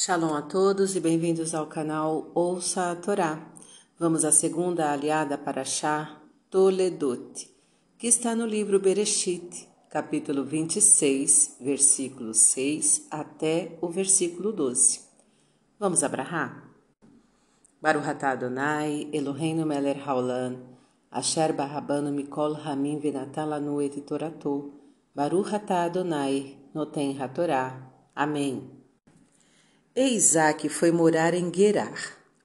Shalom a todos e bem-vindos ao canal Ouça a Torá. Vamos à segunda aliada para Shá Toledot, que está no livro Bereshit, capítulo 26, versículo 6 até o versículo 12. Vamos abrahar? Baruch Adonai, Eloheinu melech haolam, asher barabanu mikol hamim venatan lanu et torato, Baruch Adonai, noten hatorá. Amém. E Isaac foi morar em Gerar.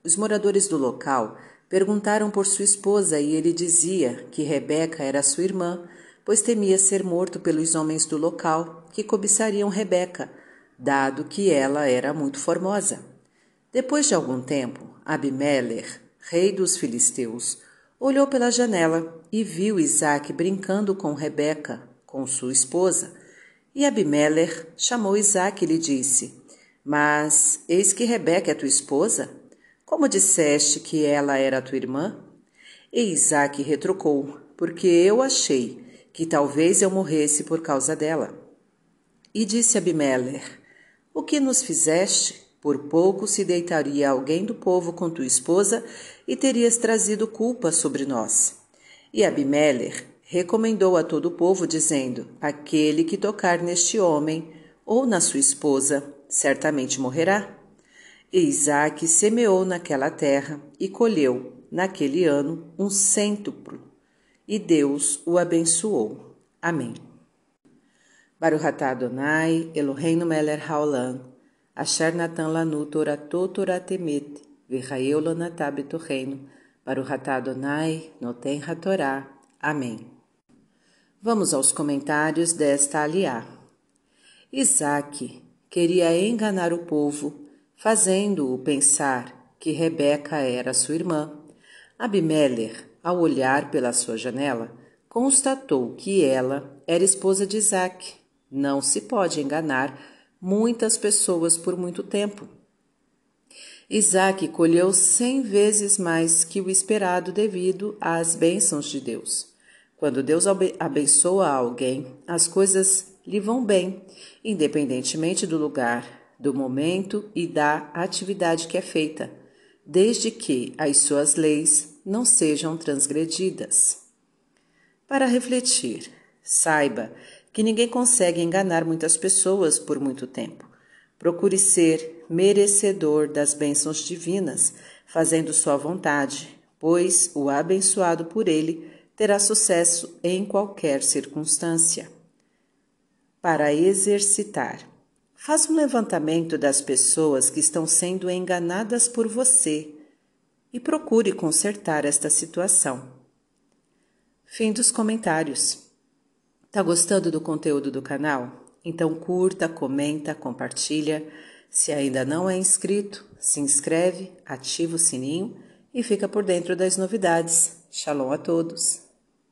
Os moradores do local perguntaram por sua esposa e ele dizia que Rebeca era sua irmã, pois temia ser morto pelos homens do local que cobiçariam Rebeca, dado que ela era muito formosa. Depois de algum tempo, Abimelech, rei dos filisteus, olhou pela janela e viu Isaac brincando com Rebeca, com sua esposa. E Abimelech chamou Isaac e lhe disse: mas eis que Rebeca é tua esposa? Como disseste que ela era tua irmã? E Isaac retrucou, porque eu achei que talvez eu morresse por causa dela. E disse Abimelech, o que nos fizeste? Por pouco se deitaria alguém do povo com tua esposa e terias trazido culpa sobre nós. E Abimelech recomendou a todo o povo, dizendo: Aquele que tocar neste homem ou na sua esposa, certamente morrerá. E Isaac semeou naquela terra e colheu, naquele ano, um cêntuplo, e Deus o abençoou. Amém. Baruch atah Adonai, Eloheinu melech haolam, asher natan lanu torato toratemet, v'chayeu lonatah betocheinu, Baruch atah Adonai, noten hatorá. Amém. Vamos aos comentários desta aliá. Isaac queria enganar o povo, fazendo-o pensar que Rebeca era sua irmã. Abimelech, ao olhar pela sua janela, constatou que ela era esposa de Isaac. Não se pode enganar muitas pessoas por muito tempo. Isaac colheu cem vezes mais que o esperado devido às bênçãos de Deus. Quando Deus abençoa alguém, as coisas lhe vão bem, independentemente do lugar, do momento e da atividade que é feita, desde que as suas leis não sejam transgredidas. Para refletir, saiba que ninguém consegue enganar muitas pessoas por muito tempo. Procure ser merecedor das bênçãos divinas, fazendo sua vontade, pois o abençoado por ele terá sucesso em qualquer circunstância para exercitar. Faça um levantamento das pessoas que estão sendo enganadas por você e procure consertar esta situação. Fim dos comentários. Tá gostando do conteúdo do canal? Então curta, comenta, compartilha. Se ainda não é inscrito, se inscreve, ativa o sininho e fica por dentro das novidades. Shalom a todos!